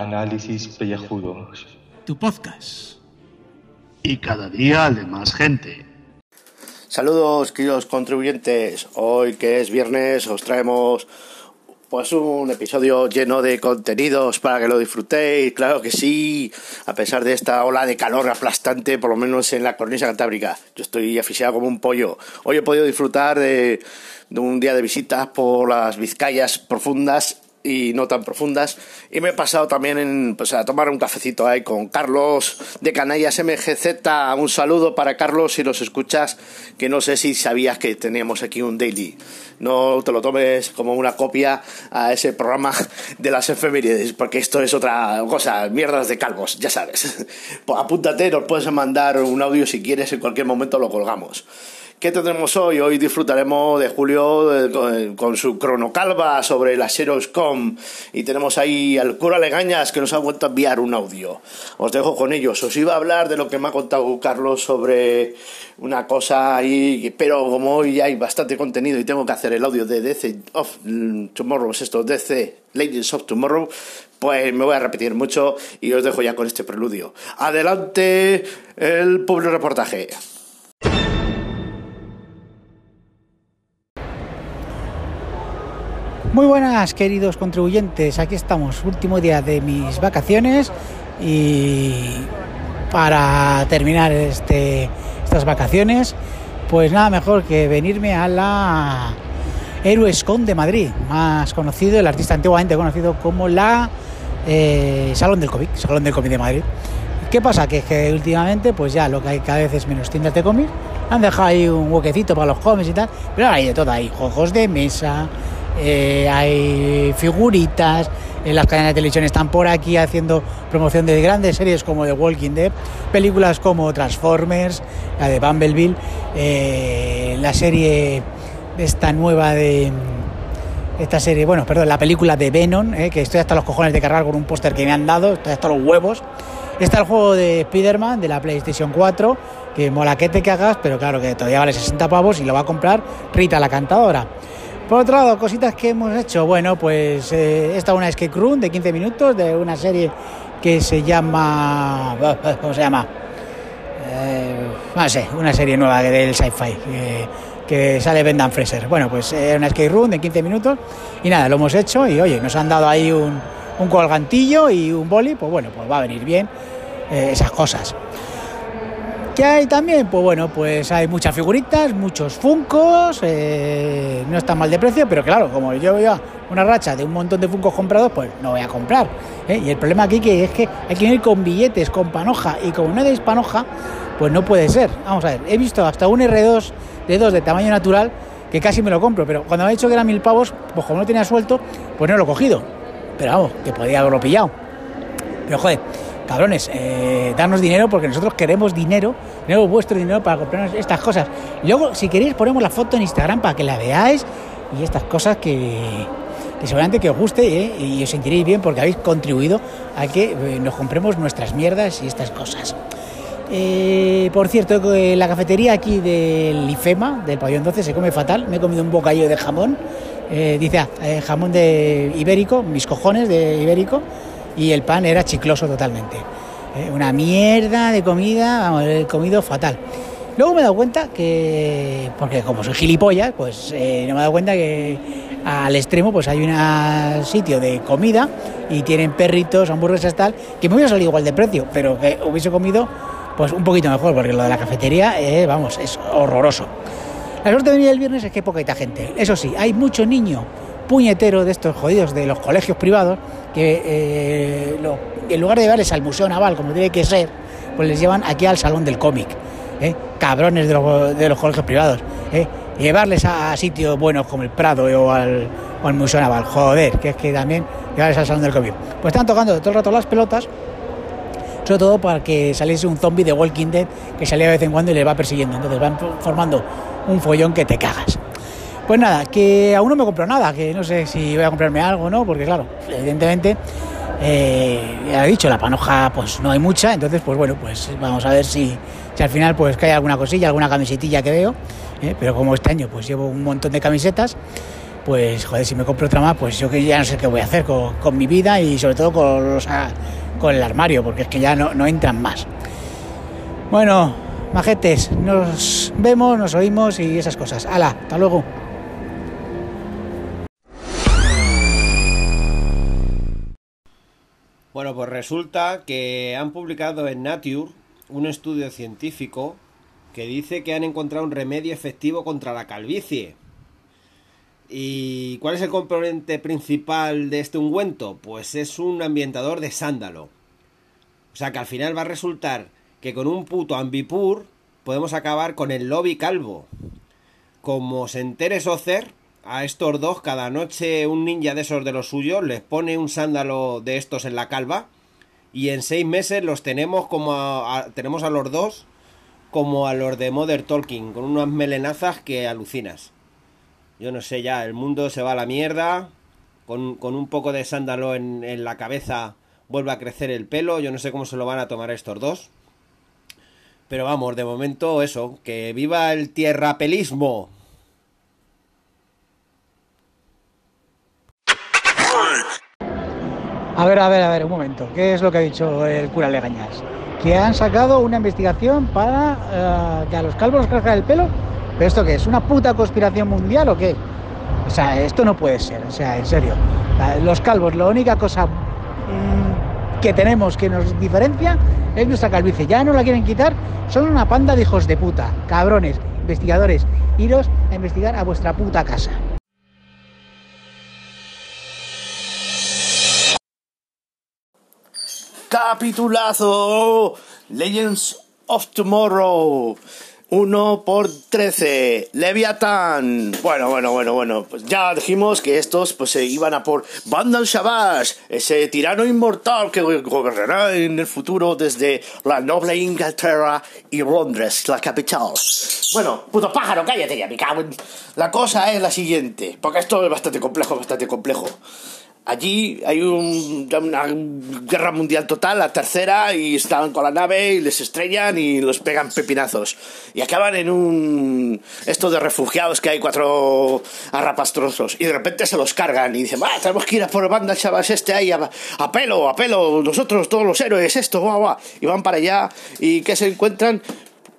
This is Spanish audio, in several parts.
Análisis Pellejudos. Tu podcast. Y cada día de más gente. Saludos, queridos contribuyentes. Hoy que es viernes os traemos pues un episodio lleno de contenidos para que lo disfrutéis, claro que sí, a pesar de esta ola de calor aplastante, por lo menos en la cornisa cantábrica. Yo estoy aficionado como un pollo. Hoy he podido disfrutar de, de un día de visitas por las Vizcayas profundas y no tan profundas. Y me he pasado también pues, a tomar un cafecito ahí con Carlos de Canallas MGZ. Un saludo para Carlos si los escuchas, que no sé si sabías que teníamos aquí un daily. No te lo tomes como una copia a ese programa de las efemérides, porque esto es otra cosa, mierdas de calvos, ya sabes. Pues apúntate, nos puedes mandar un audio si quieres, en cualquier momento lo colgamos. ¿Qué tendremos hoy? Hoy disfrutaremos de Julio con, su cronocalva sobre la Xeroscom y tenemos ahí al cura Legañas que nos ha vuelto a enviar un audio. Os dejo con ellos. Os iba a hablar de lo que me ha contado Carlos sobre una cosa ahí, pero como hoy hay bastante contenido y tengo que hacer el audio de DC of Tomorrow, es esto, DC Legends of Tomorrow, pues me voy a repetir mucho y os dejo ya con este preludio. Adelante el pobre reportaje. Muy buenas queridos contribuyentes, aquí estamos, último día de mis vacaciones y para terminar este, estas vacaciones, pues nada mejor que venirme a la Héroescon de Madrid, más conocido, el artista antiguamente conocido como la eh, Salón del Cómic, Salón del Cómic de Madrid. ¿Qué pasa? Que, que últimamente pues ya lo que hay cada vez es menos tiendas de cómics, han dejado ahí un huequecito para los cómics y tal, pero ahora hay de todo, hay juegos de mesa, eh, hay figuritas, en las cadenas de televisión están por aquí haciendo promoción de grandes series como The Walking Dead, películas como Transformers, la de Bumblebee, eh, la serie esta nueva de esta serie, bueno, perdón, la película de Venom, eh, que estoy hasta los cojones de cargar con un póster que me han dado, estoy hasta los huevos. Está el juego de Spider-Man de la PlayStation 4, que mola que te cagas, pero claro que todavía vale 60 pavos y lo va a comprar Rita la cantadora. Por otro lado, cositas que hemos hecho. Bueno, pues eh, esta una escape room de 15 minutos de una serie que se llama. ¿Cómo se llama? Eh, no sé, una serie nueva del sci-fi que, sale Brendan Fraser. Bueno, pues era una escape room de 15 minutos y nada, lo hemos hecho y oye, nos han dado ahí un, un colgantillo y un boli, pues bueno, pues va a venir bien eh, esas cosas. ¿Qué hay también? Pues bueno, pues hay muchas figuritas, muchos funcos, eh, no está mal de precio, pero claro, como yo ya una racha de un montón de funcos comprados, pues no voy a comprar. ¿eh? Y el problema aquí que es que hay que ir con billetes, con panoja, y como no deis panoja, pues no puede ser. Vamos a ver, he visto hasta un R2 de 2 de tamaño natural que casi me lo compro, pero cuando me ha dicho que eran mil pavos, pues como no tenía suelto, pues no lo he cogido. Pero vamos, que podía haberlo pillado. Pero joder, cabrones, eh, darnos dinero porque nosotros queremos dinero, dinero vuestro dinero para comprarnos estas cosas. Luego, si queréis, ponemos la foto en Instagram para que la veáis y estas cosas que, seguramente que os guste ¿eh? y os sentiréis bien porque habéis contribuido a que eh, nos compremos nuestras mierdas y estas cosas. por cierto, la cafetería aquí del IFEMA, del pabellón 12, se come fatal. Me he comido un bocadillo de jamón. dice, ah, jamón de ibérico, mis cojones de ibérico y el pan era chicloso totalmente. Eh, una mierda de comida, vamos, he comido fatal. Luego me he dado cuenta que, porque como soy gilipollas, pues eh, no me he dado cuenta que al extremo pues hay un sitio de comida y tienen perritos, hamburguesas tal, que me hubiera salido igual de precio, pero que hubiese comido pues un poquito mejor, porque lo de la cafetería, eh, vamos, es horroroso. La suerte de venir el viernes es que hay poquita gente. Eso sí, hay mucho niño puñetero de estos jodidos de los colegios privados que eh, en lugar de llevarles al Museo Naval, como tiene que ser, pues les llevan aquí al Salón del Cómic. ¿eh? Cabrones de los, colegios privados. ¿eh? Llevarles a, sitios buenos como el Prado o al, Museo Naval. Joder, que es que también llevarles al Salón del Cómic. Pues están tocando todo el rato las pelotas sobre todo para que saliese un zombie de Walking Dead que salía de vez en cuando y les va persiguiendo. Entonces van formando un follón que te cagas. Pues nada, que aún no me compro nada, que no sé si voy a comprarme algo o no, porque claro, evidentemente, eh, ya he dicho, la panoja pues no hay mucha, entonces pues bueno, pues vamos a ver si, si al final pues cae alguna cosilla, alguna camisetilla que veo, eh, pero como este año pues llevo un montón de camisetas, pues joder, si me compro otra más, pues yo que ya no sé qué voy a hacer con, con mi vida y sobre todo con, los, ah, con el armario, porque es que ya no, no entran más. Bueno, majetes, nos vemos, nos oímos y esas cosas. ¡Hala! Hasta luego. Bueno, pues resulta que han publicado en Nature un estudio científico que dice que han encontrado un remedio efectivo contra la calvicie. ¿Y cuál es el componente principal de este ungüento? Pues es un ambientador de sándalo. O sea que al final va a resultar que con un puto ambipur podemos acabar con el lobby calvo. Como se entere Socer, a estos dos cada noche un ninja de esos de los suyos les pone un sándalo de estos en la calva y en seis meses los tenemos como a, tenemos a los dos como a los de Mother Talking con unas melenazas que alucinas. Yo no sé ya, el mundo se va a la mierda con, con un poco de sándalo en, en la cabeza vuelve a crecer el pelo, yo no sé cómo se lo van a tomar estos dos. Pero vamos, de momento eso, que viva el tierrapelismo. A ver, a ver, a ver, un momento. ¿Qué es lo que ha dicho el cura Legañas? Que han sacado una investigación para eh, que a los calvos les crezca el pelo. ¿Pero esto qué es? ¿Una puta conspiración mundial o qué? O sea, esto no puede ser, o sea, en serio. Los calvos, la única cosa mmm, que tenemos que nos diferencia es nuestra calvicie. Ya no la quieren quitar, son una panda de hijos de puta, cabrones, investigadores. Iros a investigar a vuestra puta casa. Capitulazo. Legends of Tomorrow 1 por 13 Leviathan Bueno, bueno, bueno, bueno Pues ya dijimos que estos pues se iban a por Vandal Shabash Ese tirano inmortal que gobernará en el futuro Desde la noble Inglaterra y Londres, la capital. Bueno, puto pájaro, cállate ya, mi cabrón La cosa es la siguiente Porque esto es bastante complejo, bastante complejo Allí hay un, una guerra mundial total, la tercera, y están con la nave y les estrellan y los pegan pepinazos. Y acaban en un... esto de refugiados que hay cuatro arrapastrosos. Y de repente se los cargan y dicen, va, tenemos que ir a por banda, chavas, este ahí, a, a, pelo, a pelo, nosotros todos los héroes, esto, guau, guau. Y van para allá y que se encuentran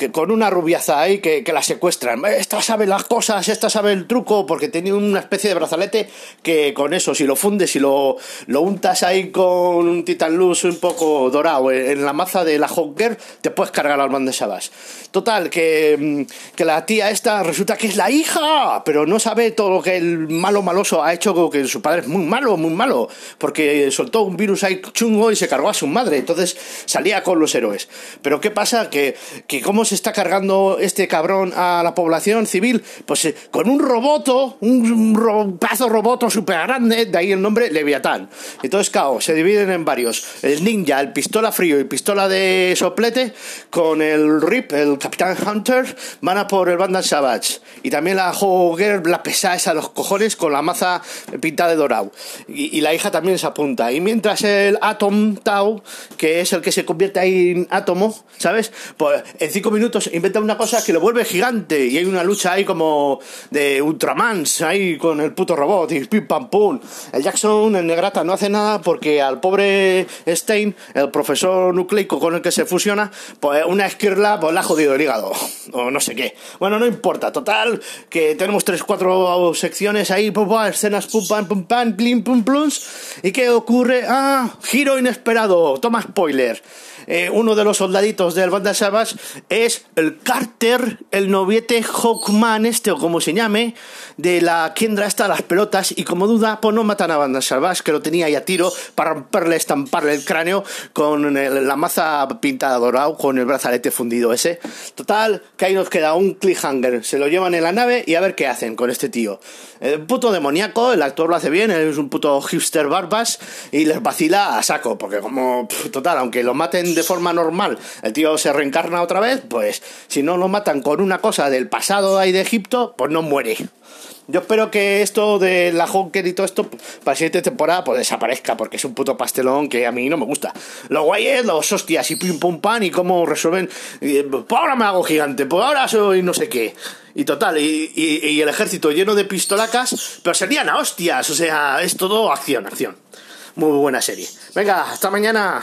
que con una rubiaza ahí que, que, la secuestran. Esta sabe las cosas, esta sabe el truco, porque tenía una especie de brazalete que con eso, si lo fundes y lo, lo untas ahí con un titan luz un poco dorado en la maza de la Honker, te puedes cargar al man de Sabas. Total, que, que la tía esta resulta que es la hija, pero no sabe todo lo que el malo maloso ha hecho, que su padre es muy malo, muy malo, porque soltó un virus ahí chungo y se cargó a su madre, entonces salía con los héroes. Pero ¿qué pasa? Que, que cómo se está cargando este cabrón a la población civil? Pues eh, con un roboto, un ro roboto súper grande, de ahí el nombre Leviatán. Entonces, cao, se dividen en varios. El ninja, el pistola frío y pistola de soplete, con el Rip, el Capitán Hunter, van a por el Bandal Savage. Y también la Hogger, la pesada esa a los cojones, con la maza pintada de dorado. Y, y, la hija también se apunta. Y mientras el Atom Tau, que es el que se convierte ahí en átomo, ¿sabes? Pues en cinco minutos inventa una cosa que lo vuelve gigante. Y hay una lucha ahí como de Ultramans, ahí con el puto robot, y pim pam pum. El Jackson, el Negrata, no hace nada porque al pobre Stein, el profesor nucleico con el que se fusiona, pues una esquirla, pues la ha jodido el hígado. O no sé qué. Bueno, no importa. Total, que tenemos tres, cuatro secciones ahí, pum, pum, escenas, pum, pam, pum, pam, plim, pum, plums. ¿Y qué ocurre? Ah, giro inesperado. Toma spoiler. Eh, uno de los soldaditos del Banda Savage es el Carter, el noviete Hawkman, este o como se llame, de la Kendra esta las pelotas, y como duda, pues no matan a Banda Savage, que lo tenía ahí a tiro para romperle, estamparle el cráneo con el, la maza pintada dorado, con el brazalete fundido ese. Total, que ahí nos queda un cliffhanger. Se lo llevan en la nave y a ver qué hacen con este tío. El puto demoníaco, el actor lo hace bien, es un puto hipster barbas y les vacila a saco, porque como, total, aunque lo maten de de forma normal, el tío se reencarna otra vez, pues si no lo matan con una cosa del pasado ahí de Egipto, pues no muere. Yo espero que esto de la Honker y todo esto para la siguiente temporada pues desaparezca, porque es un puto pastelón que a mí no me gusta. Lo guay es los hostias y pim pum pan y cómo resuelven. y, pues ahora me hago gigante, pues ahora soy no sé qué. Y total, y- y el ejército lleno de pistolacas, pero serían a hostias, o sea, es todo acción, acción. Muy buena serie. Venga, hasta mañana.